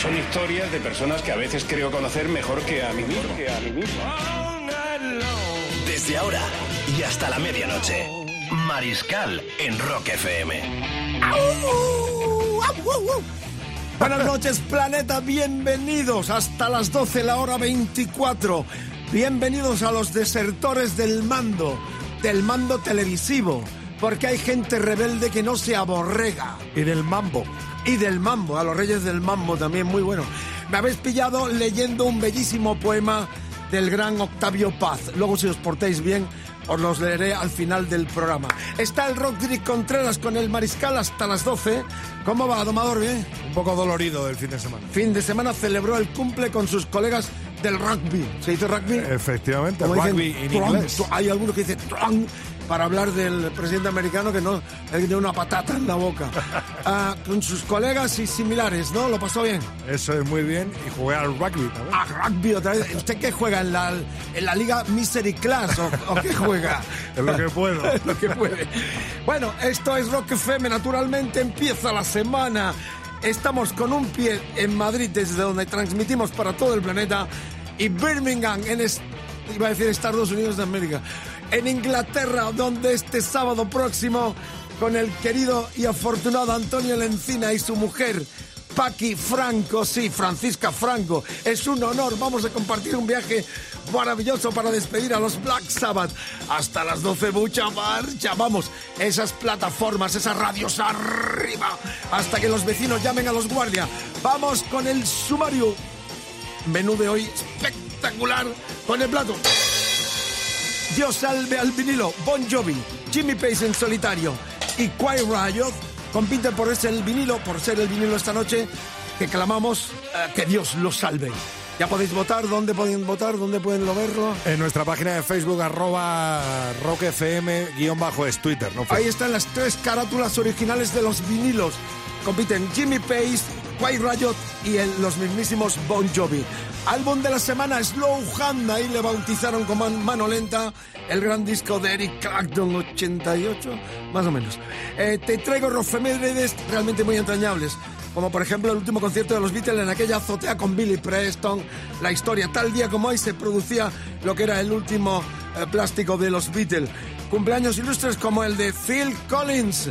Son historias de personas que a veces creo conocer mejor que a mí mismo. Desde ahora y hasta la medianoche. Mariscal en Rock FM. Buenas noches, planeta. Bienvenidos hasta las 12, la hora 24. Bienvenidos a los desertores del mando, del mando televisivo. Porque hay gente rebelde que no se aborrega. Y del mambo. Y del mambo, a los reyes del mambo también, muy bueno. Me habéis pillado leyendo un bellísimo poema del gran Octavio Paz. Luego, si os portáis bien, os los leeré al final del programa. Está el Rodrigo Contreras con el Mariscal hasta las 12. ¿Cómo va, Domador? ¿Bien? Un poco dolorido del fin de semana. Fin de semana celebró el cumple con sus colegas del rugby. ¿Se dice rugby? Efectivamente, dicen, rugby en inglés. Hay algunos que dicen para hablar del presidente americano que no él tiene una patata en la boca. Ah, con sus colegas y similares, ¿no? Lo pasó bien. Eso es muy bien. Y jugué al rugby también. Ah, rugby otra vez. ¿Usted qué juega? ¿En la, en la Liga Misery Class o, o qué juega? Es lo que puedo. Es lo que puede. Bueno, esto es Rock FM. Naturalmente empieza la semana. Estamos con un pie en Madrid, desde donde transmitimos para todo el planeta, y Birmingham, en iba a decir Estados Unidos de América, en Inglaterra, donde este sábado próximo, con el querido y afortunado Antonio Lencina y su mujer, Paqui Franco, sí, Francisca Franco. Es un honor. Vamos a compartir un viaje maravilloso para despedir a los Black Sabbath. Hasta las 12, mucha marcha. Vamos, esas plataformas, esas radios arriba, hasta que los vecinos llamen a los guardias. Vamos con el sumario. Menú de hoy espectacular con el plato. Dios salve al vinilo, Bon Jovi, Jimmy Page en solitario y Quiet Riot compiten por ser el vinilo, por ser el vinilo esta noche, que clamamos eh, que Dios los salve. Ya podéis votar, ¿dónde pueden votar? ¿Dónde pueden lo verlo? En nuestra página de Facebook, arroba rockfm, guion bajo es Twitter, ¿no? Ahí están las tres carátulas originales de los vinilos. Compiten Jimmy Page, Quiet Riot y el- los mismísimos Bon Jovi. Álbum de la semana, Slow Hand, ahí le bautizaron como man- mano lenta el gran disco de Eric Clapton, 88, más o menos. Eh, te traigo rofemérides realmente muy entrañables, como por ejemplo el último concierto de los Beatles en aquella azotea con Billy Preston, la historia. Tal día como hoy se producía lo que era el último eh, plástico de los Beatles. Cumpleaños ilustres como el de Phil Collins.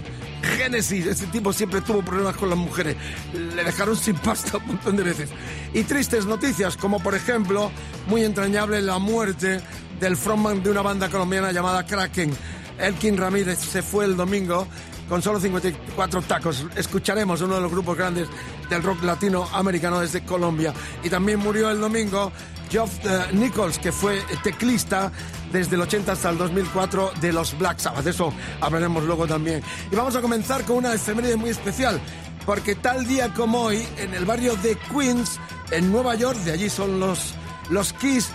Genesis, ese tipo siempre tuvo problemas con las mujeres. Le dejaron sin pasta un montón de veces. Y tristes noticias, como por ejemplo, muy entrañable la muerte del frontman de una banda colombiana llamada Kraken. Elkin Ramírez se fue el domingo con solo 54 tacos. Escucharemos uno de los grupos grandes del rock latinoamericano desde Colombia. Y también murió el domingo Geoff eh, Nichols, que fue teclista desde el 80 hasta el 2004 de los Black Sabbath. De eso hablaremos luego también. Y vamos a comenzar con una efeméride muy especial, porque tal día como hoy, en el barrio de Queens, en Nueva York, de allí son los, los Kiss,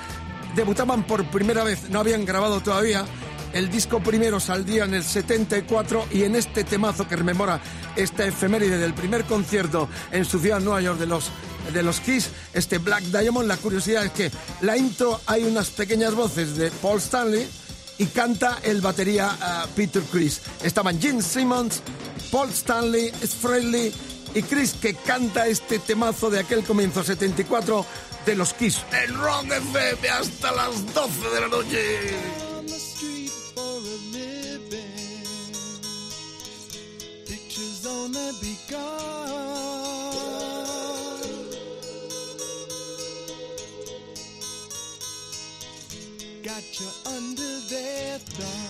debutaban por primera vez, no habían grabado todavía. El disco primero saldría en el 74 y en este temazo que rememora esta efeméride del primer concierto en su ciudad, Nueva York, de los, de los Kiss, este Black Diamond, la curiosidad es que la intro hay unas pequeñas voces de Paul Stanley y canta el batería ah, Peter Chris. Estaban Gene Simmons, Paul Stanley, Frehley y Chris que canta este temazo de aquel comienzo 74 de los Kiss. El Rock FM hasta las 12 de la noche. Pictures only begun. Got you under their thumb.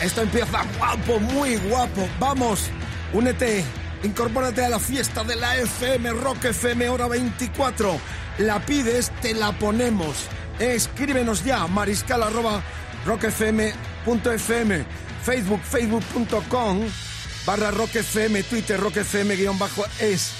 Esto empieza guapo, muy guapo. Vamos, únete, incorpórate a la fiesta de la FM, Rock FM, hora 24. La pides, te la ponemos. Escríbenos ya, mariscal arroba rockfm.fm, Facebook, facebook.com, barra rockfm, Twitter, rockfm guion bajo es.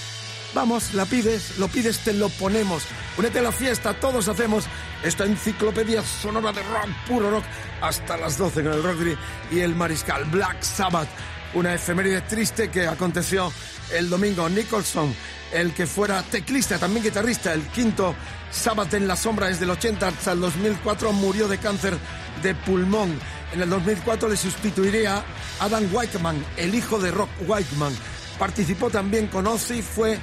Vamos, la pides, lo pides, te lo ponemos. Únete a la fiesta, todos hacemos esta enciclopedia sonora de rock, puro rock, hasta las 12 con el rock y el mariscal Black Sabbath. Una efeméride triste que aconteció el domingo. Nicholson, el que fuera teclista, también guitarrista, el quinto Sabbath en la sombra desde el 80 hasta el 2004, murió de cáncer de pulmón. En el 2004 le sustituiría Adam Whiteman, el hijo de Rock Whiteman. Participó también con Ozzy, fue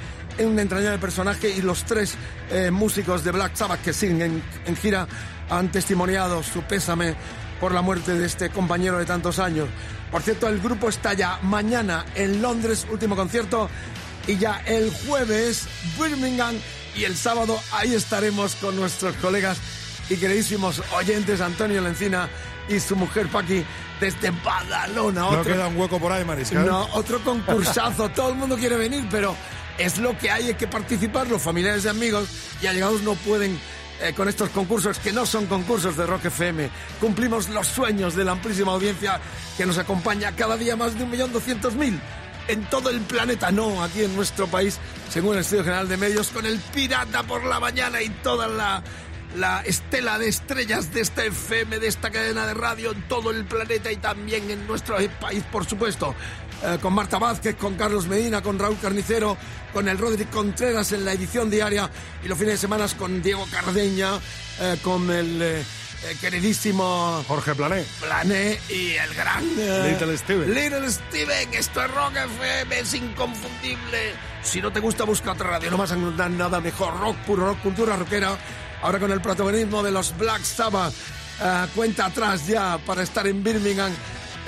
un entrañable personaje y los tres eh, músicos de Black Sabbath que siguen en, en, gira han testimoniado su pésame por la muerte de este compañero de tantos años. Por cierto, el grupo está ya mañana en Londres, último concierto, y ya el jueves Birmingham y el sábado ahí estaremos con nuestros colegas y queridísimos oyentes Antonio Lencina y su mujer Paqui desde Badalona. Otro, no queda un hueco por ahí, Mariscal. No, otro concursazo. Todo el mundo quiere venir, pero es lo que hay, hay que participar. Los familiares y amigos y allegados no pueden eh, con estos concursos que no son concursos de Rock FM. Cumplimos los sueños de la amplísima audiencia que nos acompaña cada día más de un millón doscientos mil en todo el planeta, no aquí en nuestro país, según el Estudio General de Medios, con el Pirata por la mañana y toda la, la estela de estrellas de esta FM, de esta cadena de radio en todo el planeta y también en nuestro país, por supuesto. Eh, con Marta Vázquez, con Carlos Medina, con Raúl Carnicero, con el Roderick Contreras en la edición diaria y los fines de semana con Diego Cardeña, eh, con el eh, queridísimo Jorge Plané. Plané y el gran Little Steven. Little Steven, esto es Rock FM, es inconfundible. Si no te gusta, busca otra radio, no vas a encontrar nada mejor. Rock, puro rock, cultura rockera. Ahora con el protagonismo de los Black Sabbath. cuenta atrás ya para estar en Birmingham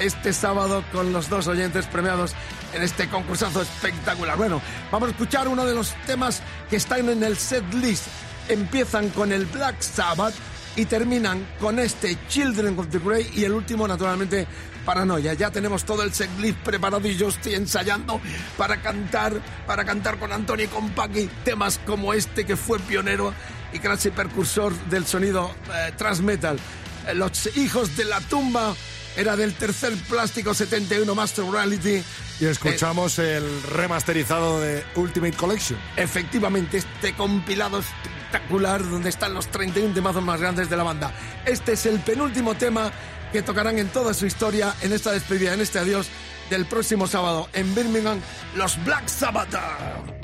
este sábado con los dos oyentes premiados en este concursazo espectacular. Bueno, vamos a escuchar uno de los temas que están en el set list. Empiezan con el Black Sabbath y terminan con este Children of the Grey y el último, naturalmente, Paranoia. Ya tenemos todo el set list preparado y yo estoy ensayando para cantar, para cantar con Antonio y con Paqui temas como este que fue pionero y casi precursor del sonido eh, transmetal. Eh, los hijos de la tumba era del tercer plástico 71 Master Reality. Y escuchamos eh, el remasterizado de Ultimate Collection. Efectivamente, este compilado espectacular donde están los 31 temazos más grandes de la banda. Este es el penúltimo tema que tocarán en toda su historia en esta despedida, en este adiós del próximo sábado en Birmingham, los Black Sabbath.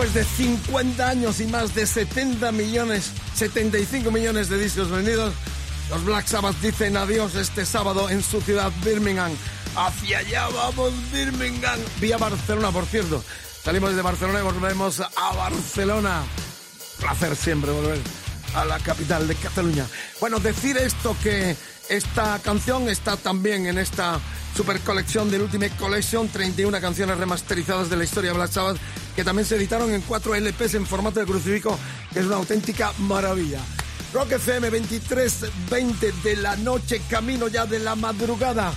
Después de 50 años y más de 70 millones, 75 millones de discos vendidos, los Black Sabbath dicen adiós este sábado en su ciudad Birmingham. Hacia allá vamos Birmingham. Vía Barcelona, por cierto. Salimos de Barcelona y volvemos a Barcelona. Placer siempre volver a la capital de Cataluña. Bueno, decir esto que esta canción está también en esta super colección del Ultimate Collection, 31 canciones remasterizadas de la historia de Black Sabbath, que también se editaron en 4 LPs en formato de crucifijo, que es una auténtica maravilla. Rock FM 23.20 de la noche, camino ya de la madrugada.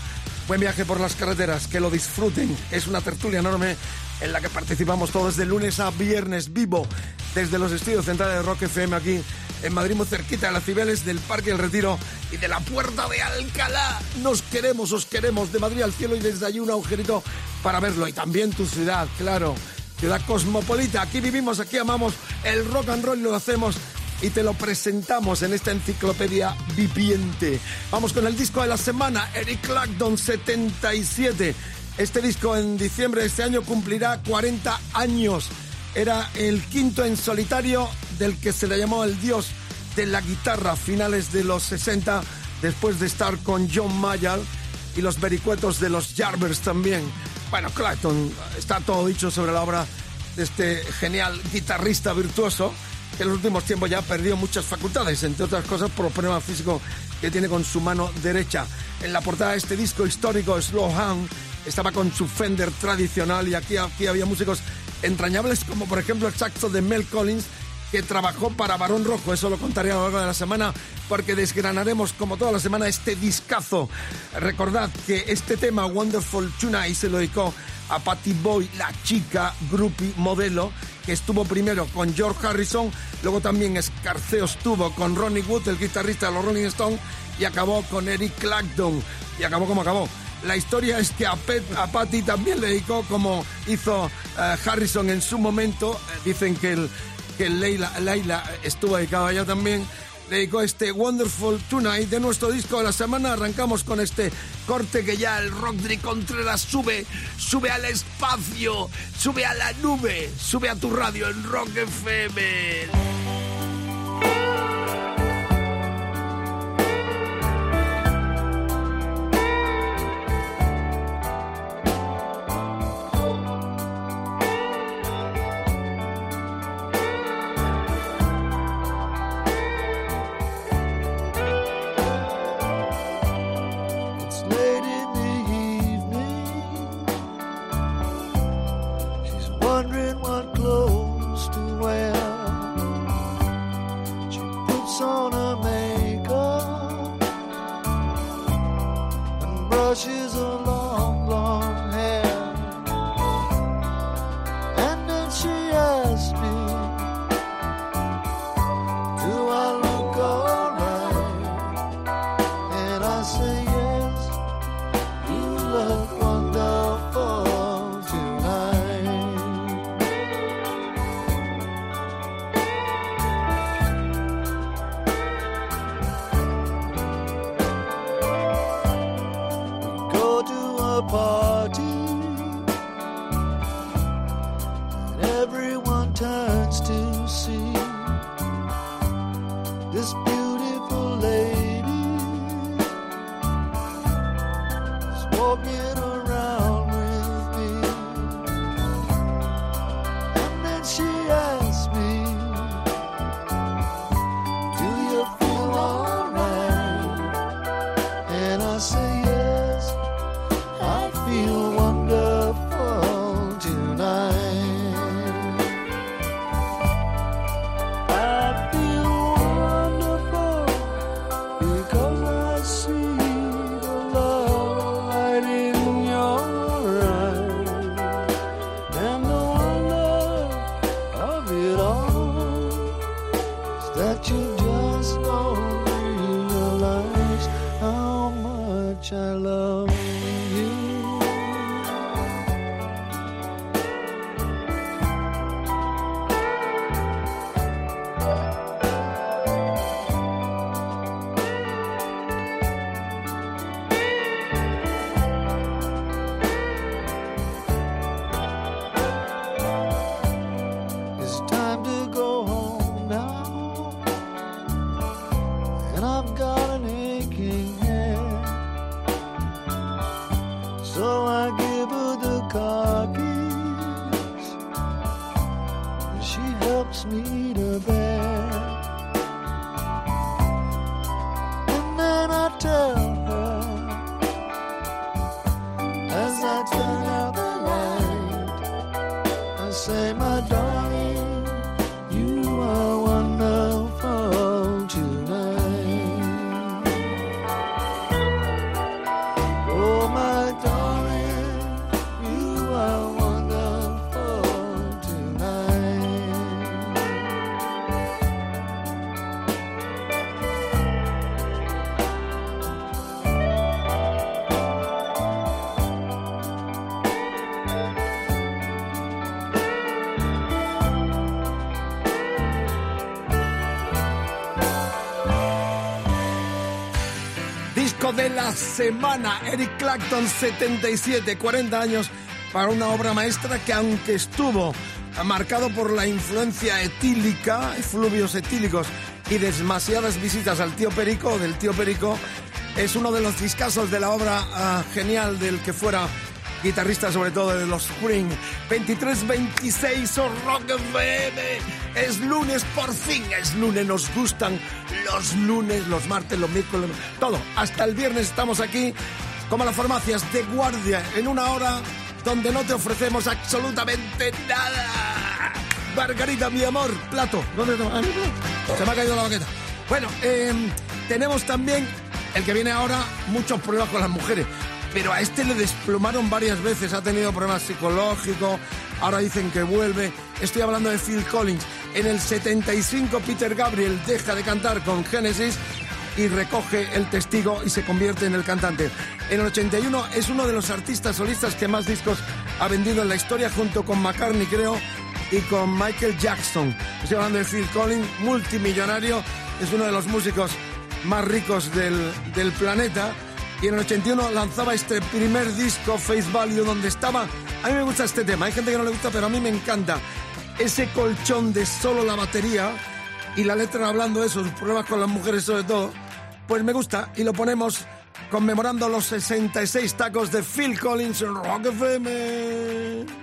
Buen viaje por las carreteras, que lo disfruten. Es una tertulia enorme en la que participamos todos de lunes a viernes vivo desde los estudios centrales de Rock FM aquí en Madrid, muy cerquita de las Cibeles, del Parque del Retiro y de la Puerta de Alcalá. Nos queremos, os queremos, de Madrid al cielo y desde allí un agujerito para verlo. Y también tu ciudad, claro, ciudad cosmopolita. Aquí vivimos, aquí amamos el rock and roll lo hacemos y te lo presentamos en esta enciclopedia viviente. Vamos con el disco de la semana, Eric Clapton 77. Este disco en diciembre de este año cumplirá 40 años. Era el quinto en solitario del que se le llamó el dios de la guitarra finales de los 60, después de estar con John Mayall y los vericuetos de los Jarvers también. Bueno, Clapton, está todo dicho sobre la obra de este genial guitarrista virtuoso que en los últimos tiempos ya ha perdido muchas facultades, entre otras cosas por los problemas físicos que tiene con su mano derecha. En la portada de este disco histórico, Slow Hand, estaba con su Fender tradicional y aquí, aquí había músicos entrañables como por ejemplo el saxo de Mel Collins que trabajó para Barón Rojo, eso lo contaré a lo largo de la semana porque desgranaremos como toda la semana este discazo. Recordad que este tema Wonderful Tonight se lo dedicó a Patty Boy, la chica groupie modelo que estuvo primero con George Harrison, luego también Escarceo estuvo con Ronnie Wood, el guitarrista de los Rolling Stones, y acabó con Eric Clapton. Y acabó como acabó. La historia es que a, a Patty también le dedicó como hizo eh, Harrison en su momento. Dicen que, el, que Leila, Leila estuvo dedicado a ella también. Dedicó este Wonderful Tonight de nuestro disco de la semana. Arrancamos con este corte que ya el Rodri Contreras sube, sube al espacio, sube a la nube, sube a tu radio en Rock FM. De la semana, Eric Clapton, 77, 40 años para una obra maestra que aunque estuvo marcado por la influencia etílica, fluvios etílicos y demasiadas visitas al tío Perico, del tío Perico, es uno de los discasos de la obra ah, genial del que fuera guitarrista sobre todo de los Spring. 23-26 o Rock FM. Es lunes, por fin es lunes. Nos gustan los lunes, los martes, los miércoles, todo. Hasta el viernes estamos aquí como las farmacias de guardia en una hora donde no te ofrecemos absolutamente nada. Margarita, mi amor, plato. ¿Dónde plato. Se me ha caído la baqueta. Bueno, eh, tenemos también el que viene ahora muchos problemas con las mujeres. Pero a este le desplomaron varias veces, ha tenido problemas psicológicos, ahora dicen que vuelve. Estoy hablando de Phil Collins. En el 75 Peter Gabriel deja de cantar con Genesis y recoge el testigo y se convierte en el cantante. En el 81 es uno de los artistas solistas que más discos ha vendido en la historia junto con McCartney creo y con Michael Jackson. Estoy hablando de Phil Collins, multimillonario, es uno de los músicos más ricos del, del planeta y en el 81 lanzaba este primer disco, Face Value, donde estaba... A mí me gusta este tema, hay gente que no le gusta, pero a mí me encanta. Ese colchón de solo la batería y la letra hablando de sus problemas con las mujeres sobre todo, pues me gusta y lo ponemos conmemorando los 66 tacos de Phil Collins en Rock FM.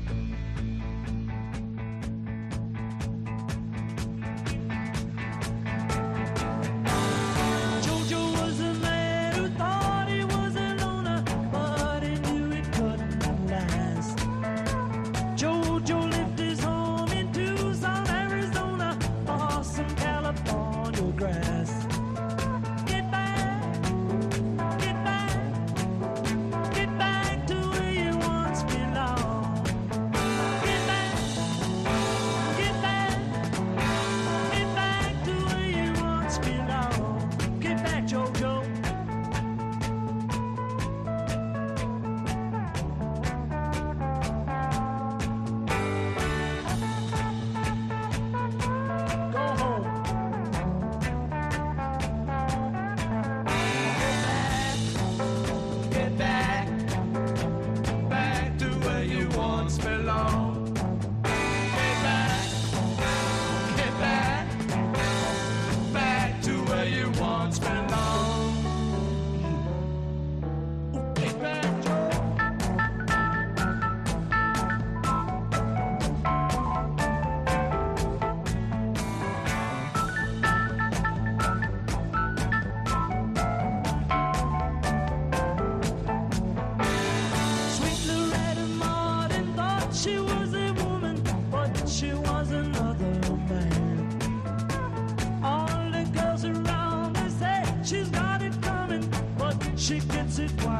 She gets it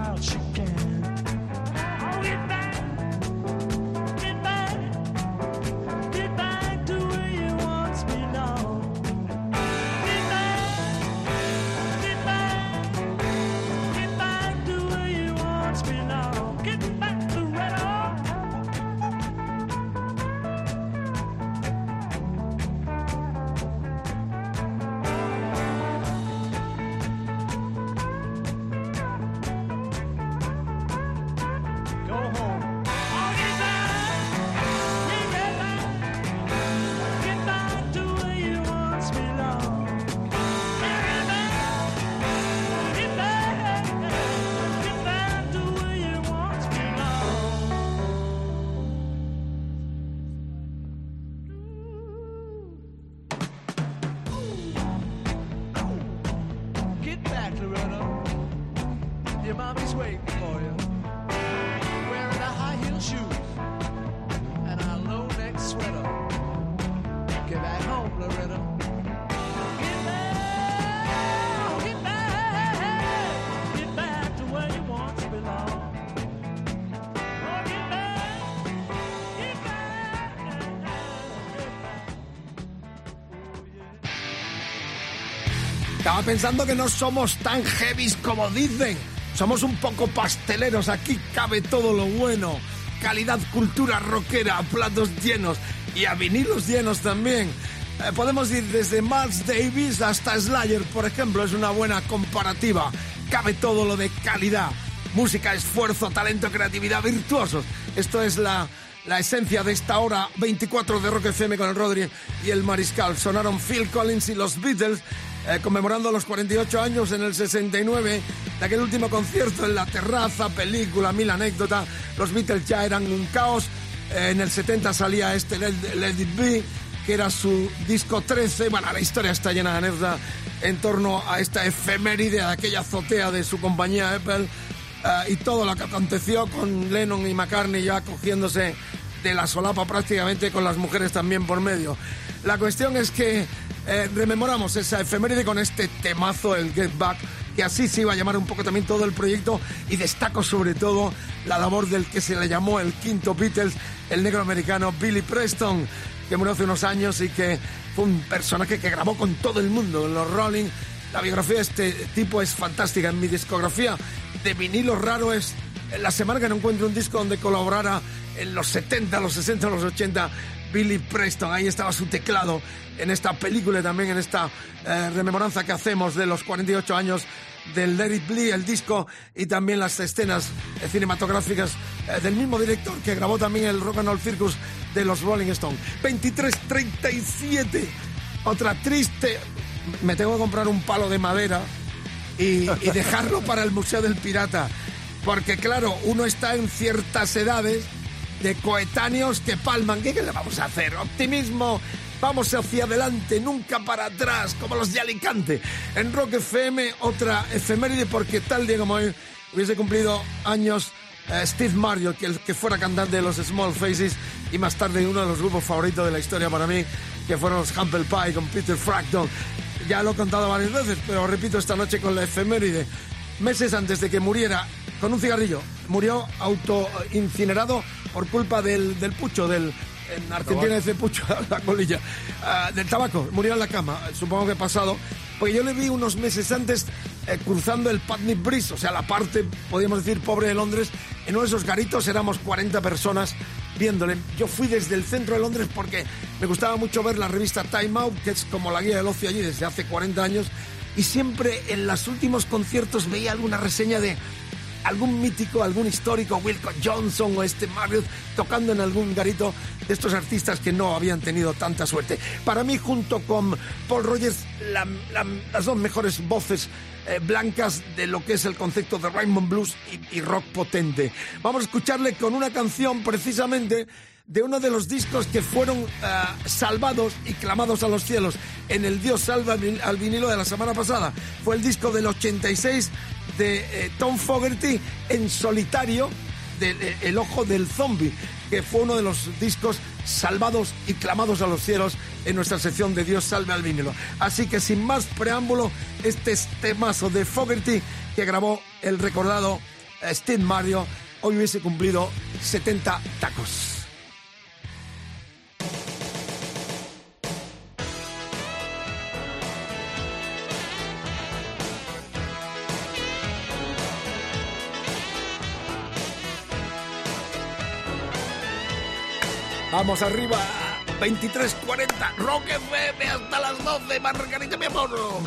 Pensando que no somos tan heavies como dicen. Somos un poco pasteleros. Aquí cabe todo lo bueno. Calidad, cultura rockera, platos llenos y a vinilos llenos también. Eh, podemos ir desde Miles Davis hasta Slayer, por ejemplo. Es una buena comparativa. Cabe todo lo de calidad. Música, esfuerzo, talento, creatividad, virtuosos. Esto es la, la esencia de esta hora 24 de Rock FM con el Rodri y el Mariscal. Sonaron Phil Collins y los Beatles eh, conmemorando los 48 años en el 69 de aquel último concierto en la terraza, película, mil anécdotas. Los Beatles ya eran un caos. Eh, en el 70 salía este Let, Let It que era su disco 13. Bueno, la historia está llena de anécdotas en torno a esta efeméride, a aquella azotea de su compañía Apple eh, y todo lo que aconteció con Lennon y McCartney ya cogiéndose de la solapa prácticamente con las mujeres también por medio. La cuestión es que eh, rememoramos esa efeméride con este temazo, el Get Back, que así se iba a llamar un poco también todo el proyecto y destaco sobre todo la labor del que se le llamó el quinto Beatles, el negro americano Billy Preston, que murió hace unos años y que fue un personaje que grabó con todo el mundo en los Rolling. La biografía de este tipo es fantástica. En mi discografía de vinilo raro es la semana que no encuentro un disco donde colaborara en los 70, los 60, los 80 Billy Preston. Ahí estaba su teclado en esta película y también en esta eh, rememoranza que hacemos de los 48 años del It Be, el disco y también las escenas eh, cinematográficas eh, del mismo director que grabó también el Rock and Roll Circus de los Rolling Stones. 23-37, otra triste me tengo que comprar un palo de madera y dejarlo para el Museo del Pirata. Porque claro, uno está en ciertas edades de coetáneos que palman. ¿Qué, qué le vamos a hacer? Optimismo. Vamos hacia adelante, nunca para atrás, como los de Alicante. En Rock FM, otra efeméride, porque tal día como hoy hubiese cumplido años eh, Steve Mario, que, el que fuera cantante de los Small Faces y más tarde uno de los grupos favoritos de la historia para mí, que fueron los Humble Pie con Peter Frampton. Ya lo he contado varias veces, pero repito esta noche con la efeméride. Meses antes de que muriera con un cigarrillo, murió autoincinerado por culpa del, del pucho, del, en Argentina dice pucho la colilla, ah, del tabaco, murió en la cama, supongo que pasado, porque yo le vi unos meses antes eh, cruzando el Putney Bridge, o sea, la parte, podríamos decir, pobre de Londres, en uno de esos garitos éramos 40 personas viéndole. Yo fui desde el centro de Londres porque me gustaba mucho ver la revista Time Out, que es como la guía del ocio allí desde hace 40 años, y siempre en los últimos conciertos veía alguna reseña de algún mítico, algún histórico, Wilco Johnson o este Marriott tocando en algún garito de estos artistas que no habían tenido tanta suerte. Para mí, junto con Paul Rogers, la- la- las dos mejores voces eh, blancas de lo que es el concepto de Raymond Blues y, rock potente. Vamos a escucharle con una canción precisamente de uno de los discos que fueron ah, salvados y clamados a los cielos en el Dios salva al vinilo de la semana pasada. Fue el disco del 86 de eh, Tom Fogerty en solitario El Ojo del Zombie, que fue uno de los discos salvados y clamados a los cielos en nuestra sección de Dios salve al vinilo. Así que sin más preámbulo, este es temazo de Fogerty que grabó el recordado eh, Steve Mario, hoy hubiese cumplido 70 tacos. Vamos arriba, 23.40, Rock FM hasta las 12, Margarita mi amor. Oh,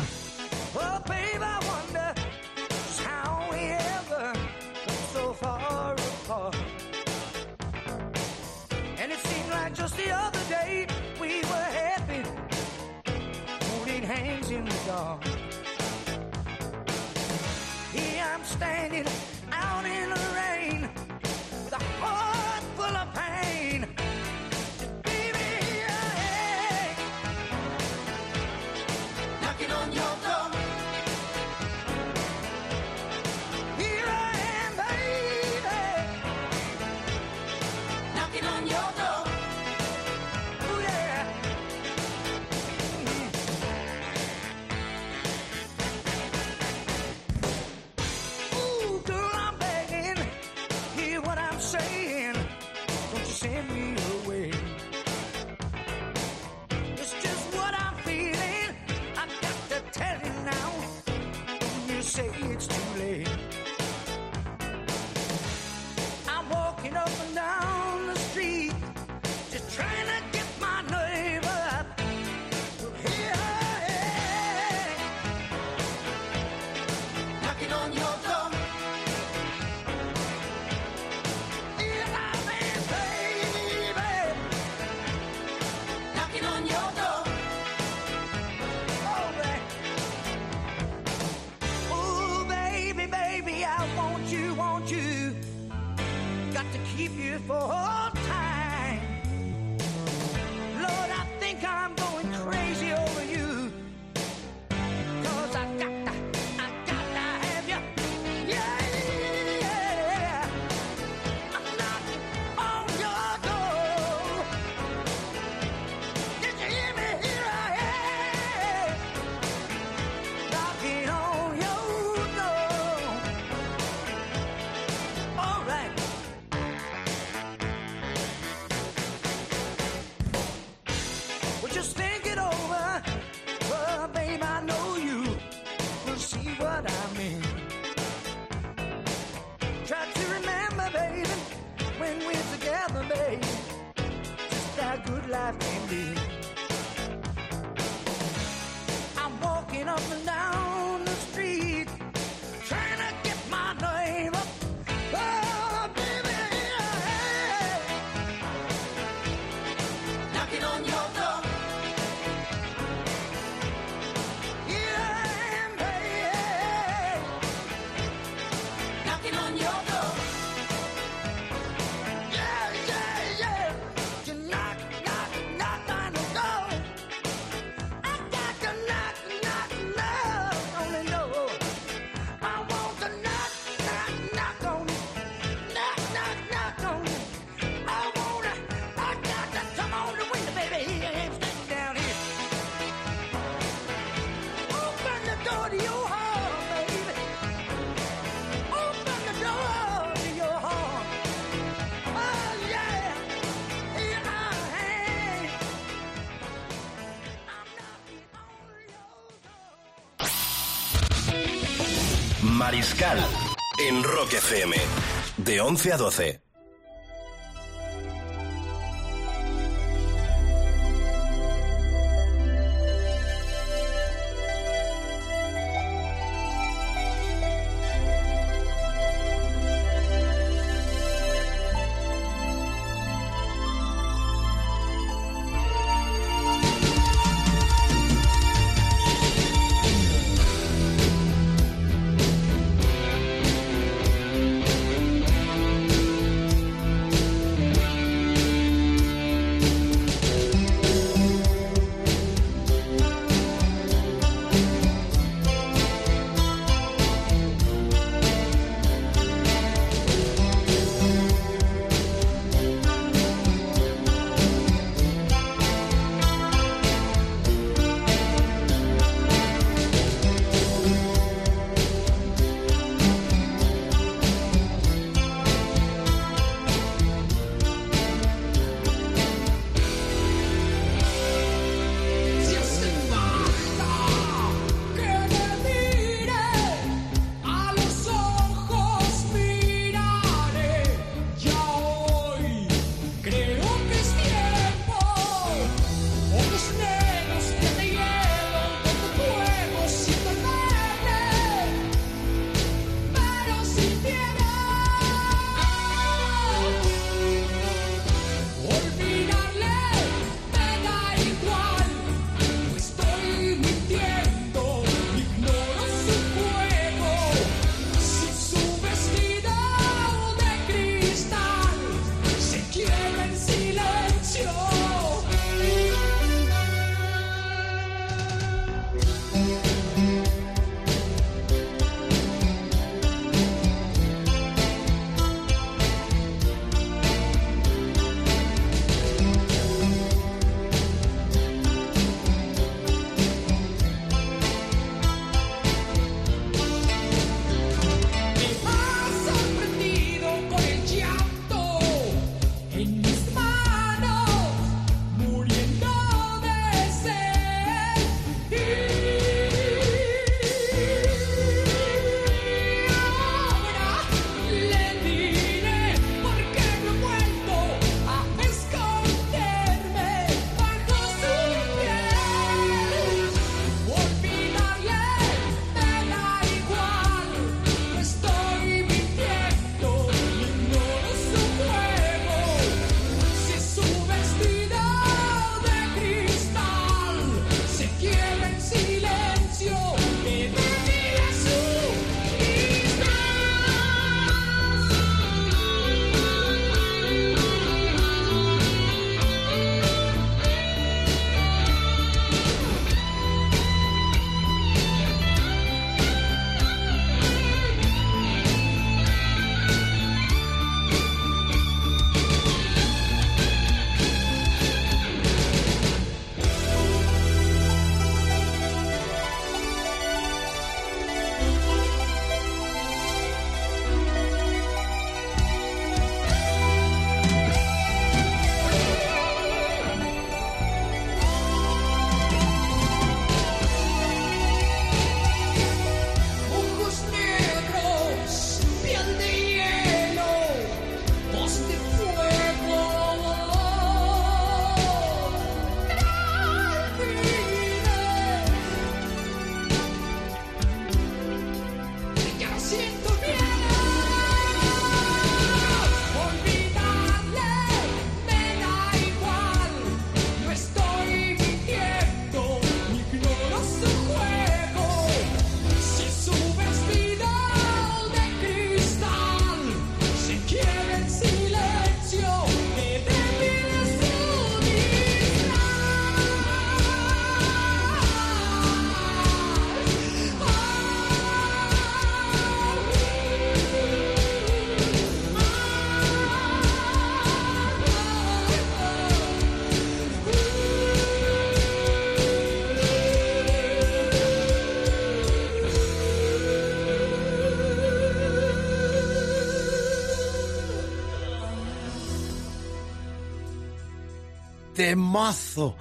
babe, I wonder how we ever got so far apart. And it seemed like just the other day we were happy, holding hands in the dark. Here I'm standing Mariscal en Rock FM. De 11 a 12. Temazo.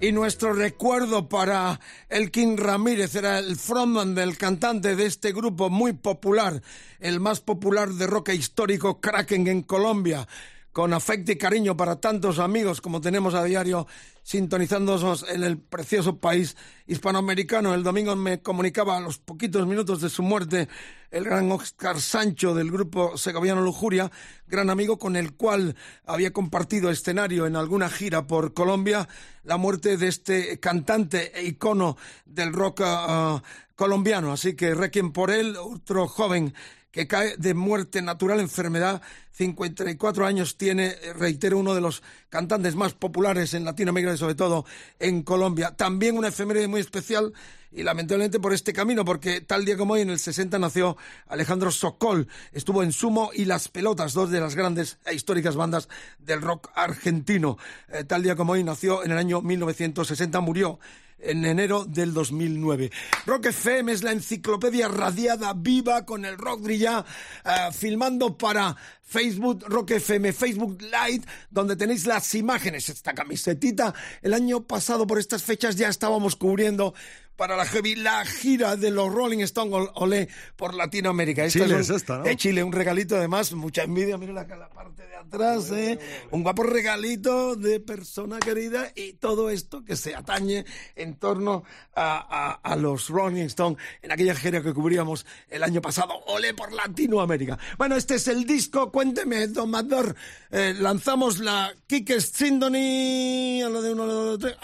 Y nuestro recuerdo para Elkin Ramírez era el frontman del cantante de este grupo muy popular, el más popular de rock histórico Kraken en Colombia con afecto y cariño para tantos amigos como tenemos a diario sintonizándonos en el precioso país hispanoamericano. El domingo me comunicaba a los poquitos minutos de su muerte el gran Oscar Sancho del grupo segoviano Lujuria, gran amigo con el cual había compartido escenario en alguna gira por Colombia, la muerte de este cantante e icono del rock uh, colombiano. Así que requiem por él, otro joven que cae de muerte natural, enfermedad, 54 años tiene, reitero, uno de los cantantes más populares en Latinoamérica y sobre todo en Colombia. También una efeméride muy especial y lamentablemente por este camino, porque tal día como hoy en el 60 nació Alejandro Sokol, estuvo en Sumo y Las Pelotas, dos de las grandes e históricas bandas del rock argentino. Eh, tal día como hoy nació en el año 1960, murió en enero del 2009. Rock FM es la enciclopedia radiada viva con el rock uh, filmando para Facebook Rock FM, Facebook Live, donde tenéis las imágenes. Esta camisetita, el año pasado por estas fechas ya estábamos cubriendo para la heavy la gira de los Rolling Stones Olé por Latinoamérica. Esta Chile es, un, es esta, ¿no? Eh, Chile, un regalito además, mucha envidia, mira la, la parte de atrás, eh. un guapo regalito de persona querida y todo esto que se atañe en torno a, a, a los Rolling Stones en aquella gira que cubríamos el año pasado, Olé por Latinoamérica. Bueno, este es el disco, cuénteme, Domador, eh, lanzamos la Kike Sindoni, a lo de uno, a lo de tres.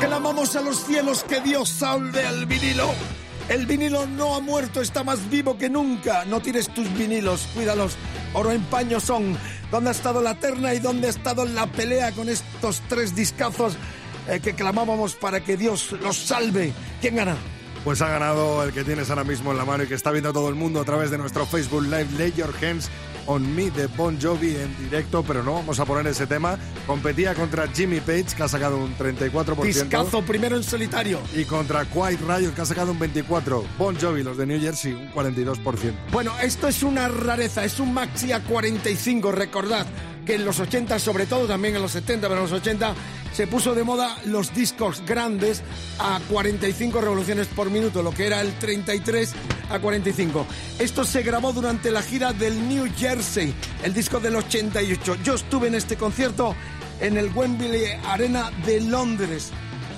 Clamamos a los cielos que Dios salve al vinilo. El vinilo no ha muerto, está más vivo que nunca. No tires tus vinilos, cuídalos. Oro en paño son. ¿Dónde ha estado la terna y dónde ha estado la pelea con estos tres discazos eh, que clamábamos para que Dios los salve? ¿Quién gana? Pues ha ganado el que tienes ahora mismo en la mano y que está viendo todo el mundo a través de nuestro Facebook Live, Lay Your Hands on Me de Bon Jovi en directo, pero no vamos a poner ese tema. Competía contra Jimmy Page, que ha sacado un 34%. Discazo primero en solitario. Y contra Quiet Riot, que ha sacado un 24%. Bon Jovi, los de New Jersey, un 42%. Bueno, esto es una rareza, es un maxi a 45, recordad que en los 80, sobre todo también en los 70, pero en los 80 se puso de moda los discos grandes a 45 revoluciones por minuto, lo que era el 33 a 45. Esto se grabó durante la gira del New Jersey, el disco del 88. Yo estuve en este concierto en el Wembley Arena de Londres.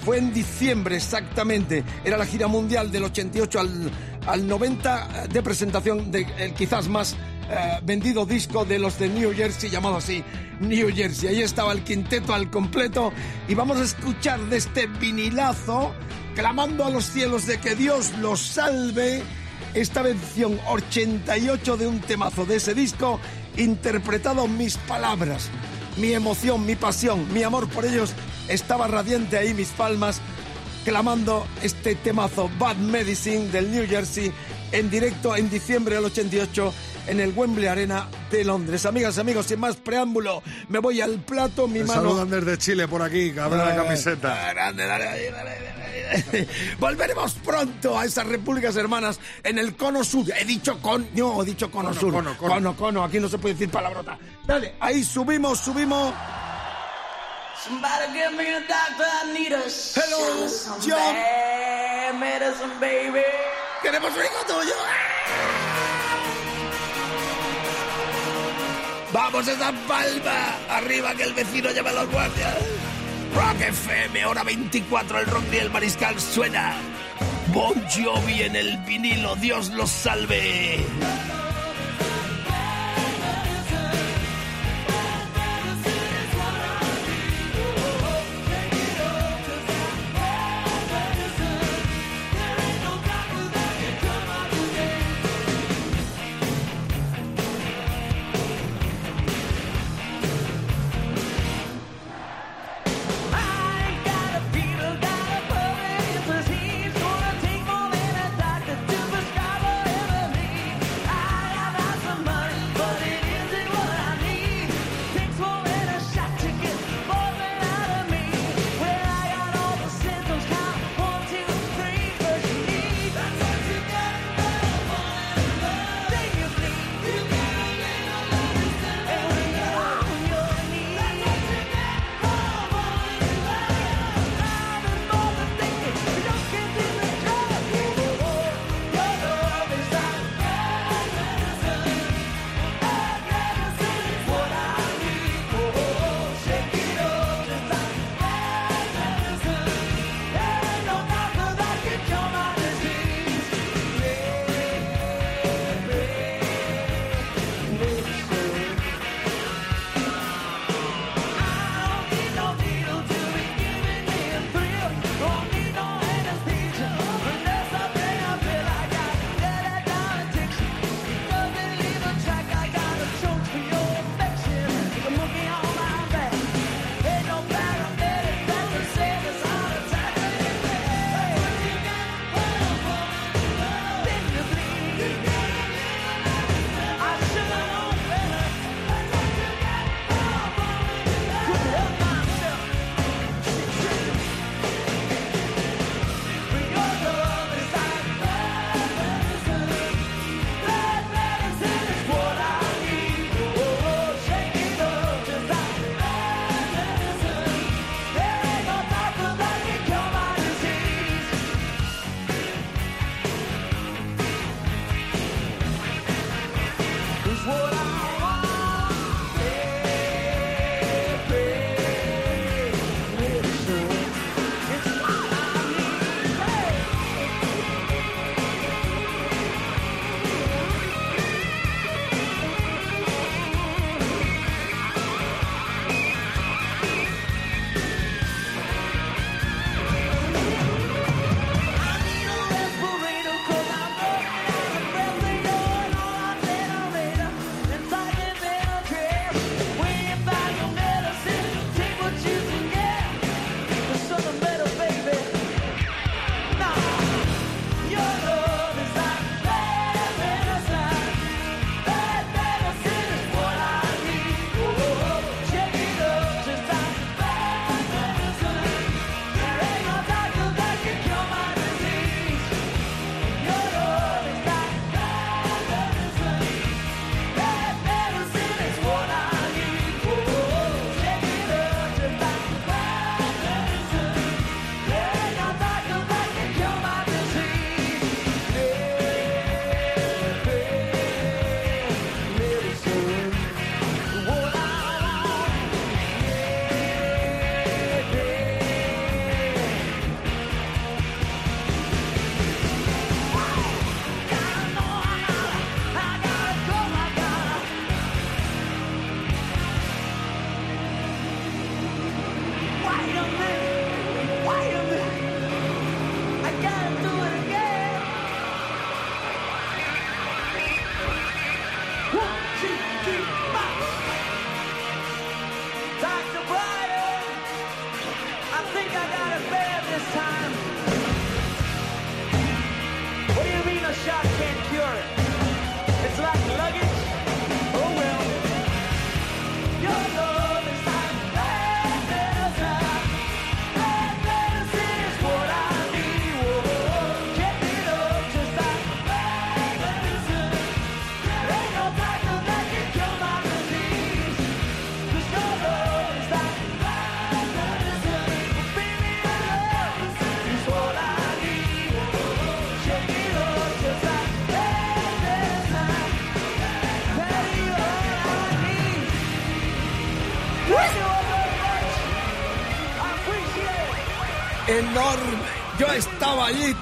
Fue en diciembre exactamente. Era la gira mundial del 88 al, al 90 de presentación del de, quizás más eh, vendido disco de los de New Jersey, llamado así New Jersey. Ahí estaba el quinteto al completo y vamos a escuchar de este vinilazo, clamando a los cielos de que Dios los salve, esta versión 88 de un temazo de ese disco, interpretado mis palabras, mi emoción, mi pasión, mi amor por ellos, estaba radiante ahí mis palmas, clamando este temazo Bad Medicine del New Jersey en directo en diciembre del 88 en el Wembley Arena de Londres. Amigas, amigos, sin más preámbulo, me voy al plato, mi Te mano... saludan desde Chile por aquí, cabrón la camiseta. Grande, dale, dale, dale, Volveremos pronto a esas repúblicas hermanas en el cono sur. He dicho con... No, he dicho cono, Cono, sur. cono, cono. cono, cono. Aquí no se puede decir palabrota. Dale, ahí subimos, subimos. Somebody give me a doctor, I need a Hello, John. medicine, baby. Queremos un hijo tuyo. Vamos a esa palma. Arriba que el vecino lleva a los guardias. Rock FM, hora 24, el rock y el mariscal suena. Bon Jovi en el vinilo, Dios los salve.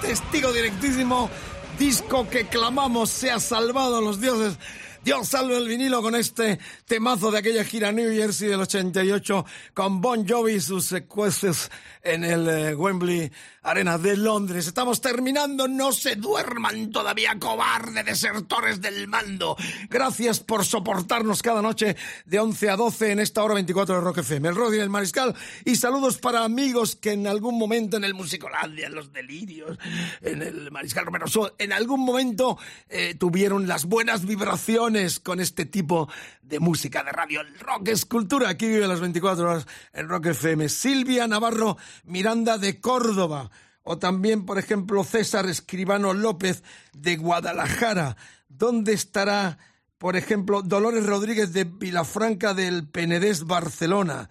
Testigo directísimo, disco que clamamos se ha salvado a los dioses. Dios salve el vinilo con este temazo de aquella gira New Jersey del 88 con Bon Jovi y sus secueces en el eh, Wembley Arena de Londres. Estamos terminando, no se duerman todavía, cobarde desertores del mando. Gracias por soportarnos cada noche de 11 a 12 en esta hora 24 de Rock FM. El Rodri y el Mariscal y saludos para amigos que en algún momento en el Musicolandia, en los Delirios, en el Mariscal Romero Show, en algún momento eh, tuvieron las buenas vibraciones con este tipo de música de radio. El rock es cultura. Aquí vive las 24 horas en Rock FM. Silvia Navarro Miranda de Córdoba. O también, por ejemplo, César Escribano López de Guadalajara. ¿Dónde estará, por ejemplo, Dolores Rodríguez de Vilafranca del Penedés, Barcelona?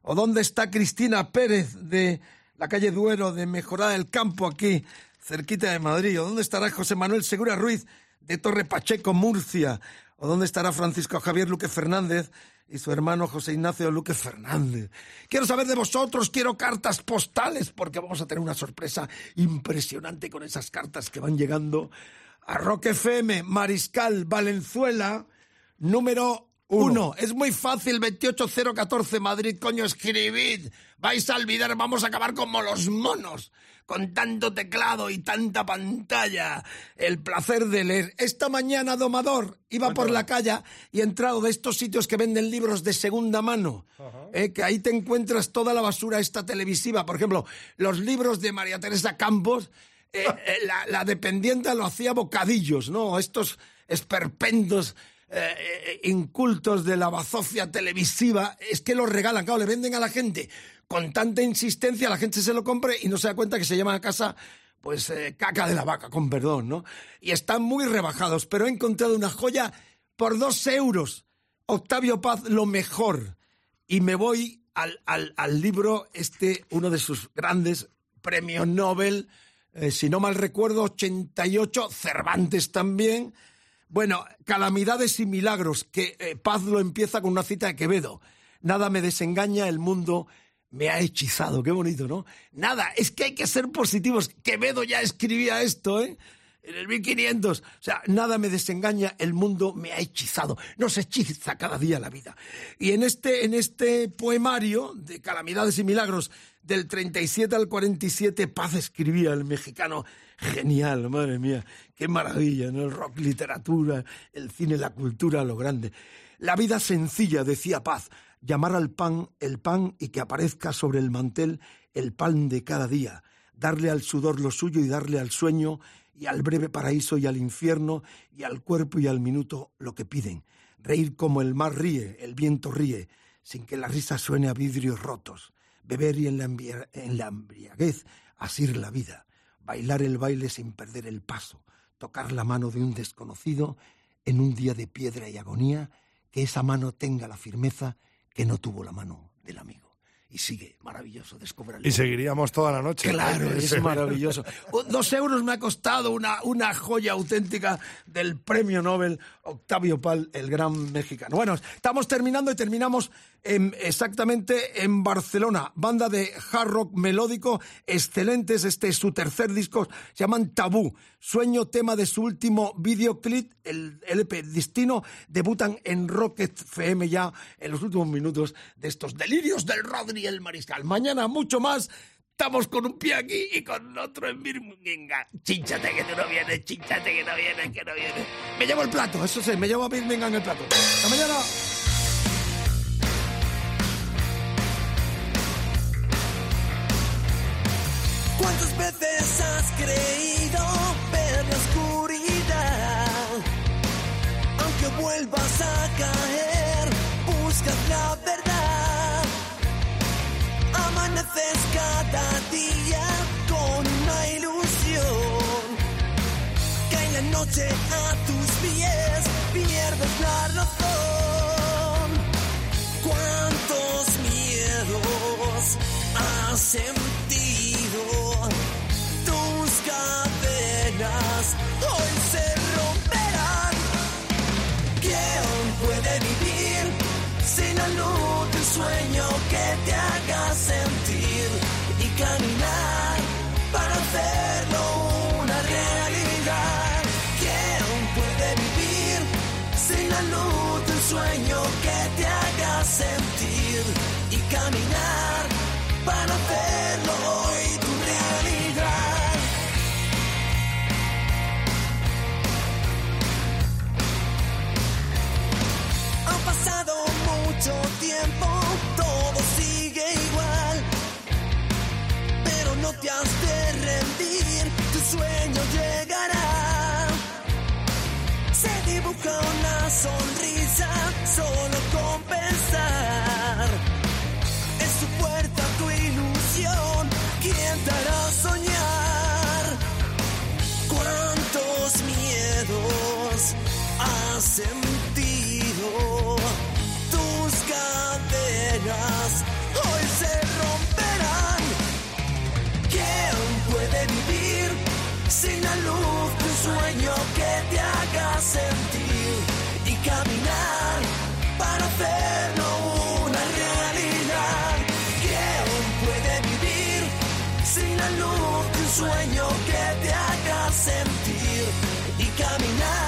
¿O dónde está Cristina Pérez de la calle Duero de Mejorada del Campo, aquí, cerquita de Madrid? ¿O dónde estará José Manuel Segura Ruiz de Torre Pacheco, Murcia? ¿O dónde estará Francisco Javier Luque Fernández y su hermano José Ignacio Luque Fernández? Quiero saber de vosotros, quiero cartas postales, porque vamos a tener una sorpresa impresionante con esas cartas que van llegando a Rock FM, Mariscal, Valenzuela, número uno. Es muy fácil, 28014 Madrid, coño, escribid. Vais a olvidar, vamos a acabar como los monos, con tanto teclado y tanta pantalla. El placer de leer. Esta mañana, Domador, iba por la calle y he entrado de estos sitios que venden libros de segunda mano, eh, que ahí te encuentras toda la basura esta televisiva. Por ejemplo, los libros de María Teresa Campos, eh, eh, la, la dependiente lo hacía bocadillos, ¿no? Estos esperpentos eh, eh, incultos de la bazofia televisiva, es que los regalan, claro, le venden a la gente con tanta insistencia, la gente se lo compre y no se da cuenta que se llama a casa pues eh, caca de la vaca, con perdón, ¿no? Y están muy rebajados, pero he encontrado una joya por dos euros. Octavio Paz, lo mejor. Y me voy al, al, libro, este, uno de sus grandes premios Nobel, si no mal recuerdo, 88, Cervantes también. Bueno, Calamidades y Milagros, que eh, Paz lo empieza con una cita de Quevedo. Nada me desengaña, el mundo me ha hechizado. Qué bonito, ¿no? Nada, es que hay que ser positivos. Quevedo ya escribía esto, ¿eh? En el 1500. O sea, nada me desengaña, el mundo me ha hechizado. Nos hechiza cada día la vida. Y en este, en este poemario de Calamidades y Milagros, del 37 al 47, Paz escribía el mexicano. Genial, madre mía, qué maravilla, ¿no? El rock, literatura, el cine, la cultura, lo grande. La vida sencilla, decía Paz, llamar al pan el pan y que aparezca sobre el mantel el pan de cada día, darle al sudor lo suyo y darle al sueño y al breve paraíso y al infierno y al cuerpo y al minuto lo que piden. Reír como el mar ríe, el viento ríe, sin que la risa suene a vidrios rotos. Beber y en la, en la embriaguez asir la vida. Bailar el baile sin perder el paso. Tocar la mano de un desconocido en un día de piedra y agonía. Que esa mano tenga la firmeza que no tuvo la mano del amigo. Y sigue, maravilloso, descúbralo. Y seguiríamos toda la noche. Claro, es maravilloso. O- Dos euros me ha costado una, una joya auténtica del premio Nobel Octavio Pal, el gran mexicano. Bueno, estamos terminando y terminamos en- exactamente en Barcelona. Banda de hard rock melódico, excelentes. Este es su tercer disco, se llaman Tabú. Sueño, tema de su último videoclip, el LP Destino, debutan en Rocket FM ya en los últimos minutos de estos delirios del Rodri el Mariscal. Mañana mucho más. Estamos con un pie aquí y con otro en Birmingham. Chínchate que tú no vienes, chínchate que no vienes, que no vienes. Me llevo el plato, eso sí, me llevo a Birmingham el plato. Hasta mañana. ¿Cuántas veces has creído ver la oscuridad? Aunque vuelvas a caer, buscas la verdad. Amaneces cada día con una ilusión. Cae la noche a tus pies, pierdes la razón. ¿Cuántos miedos has hoy se romperán. ¿Quién puede vivir sin la luz del sueño que te haga sentir y caminar? dibuja una sonrisa solo con pensar. En su puerta tu ilusión, ¿quién te hará soñar? ¿Cuántos miedos has sentido? Tus cadenas hoy se romperán. ¿Quién puede vivir sin la luz de un sueño que te haga sentir? un sueño que te haga sentir y caminar.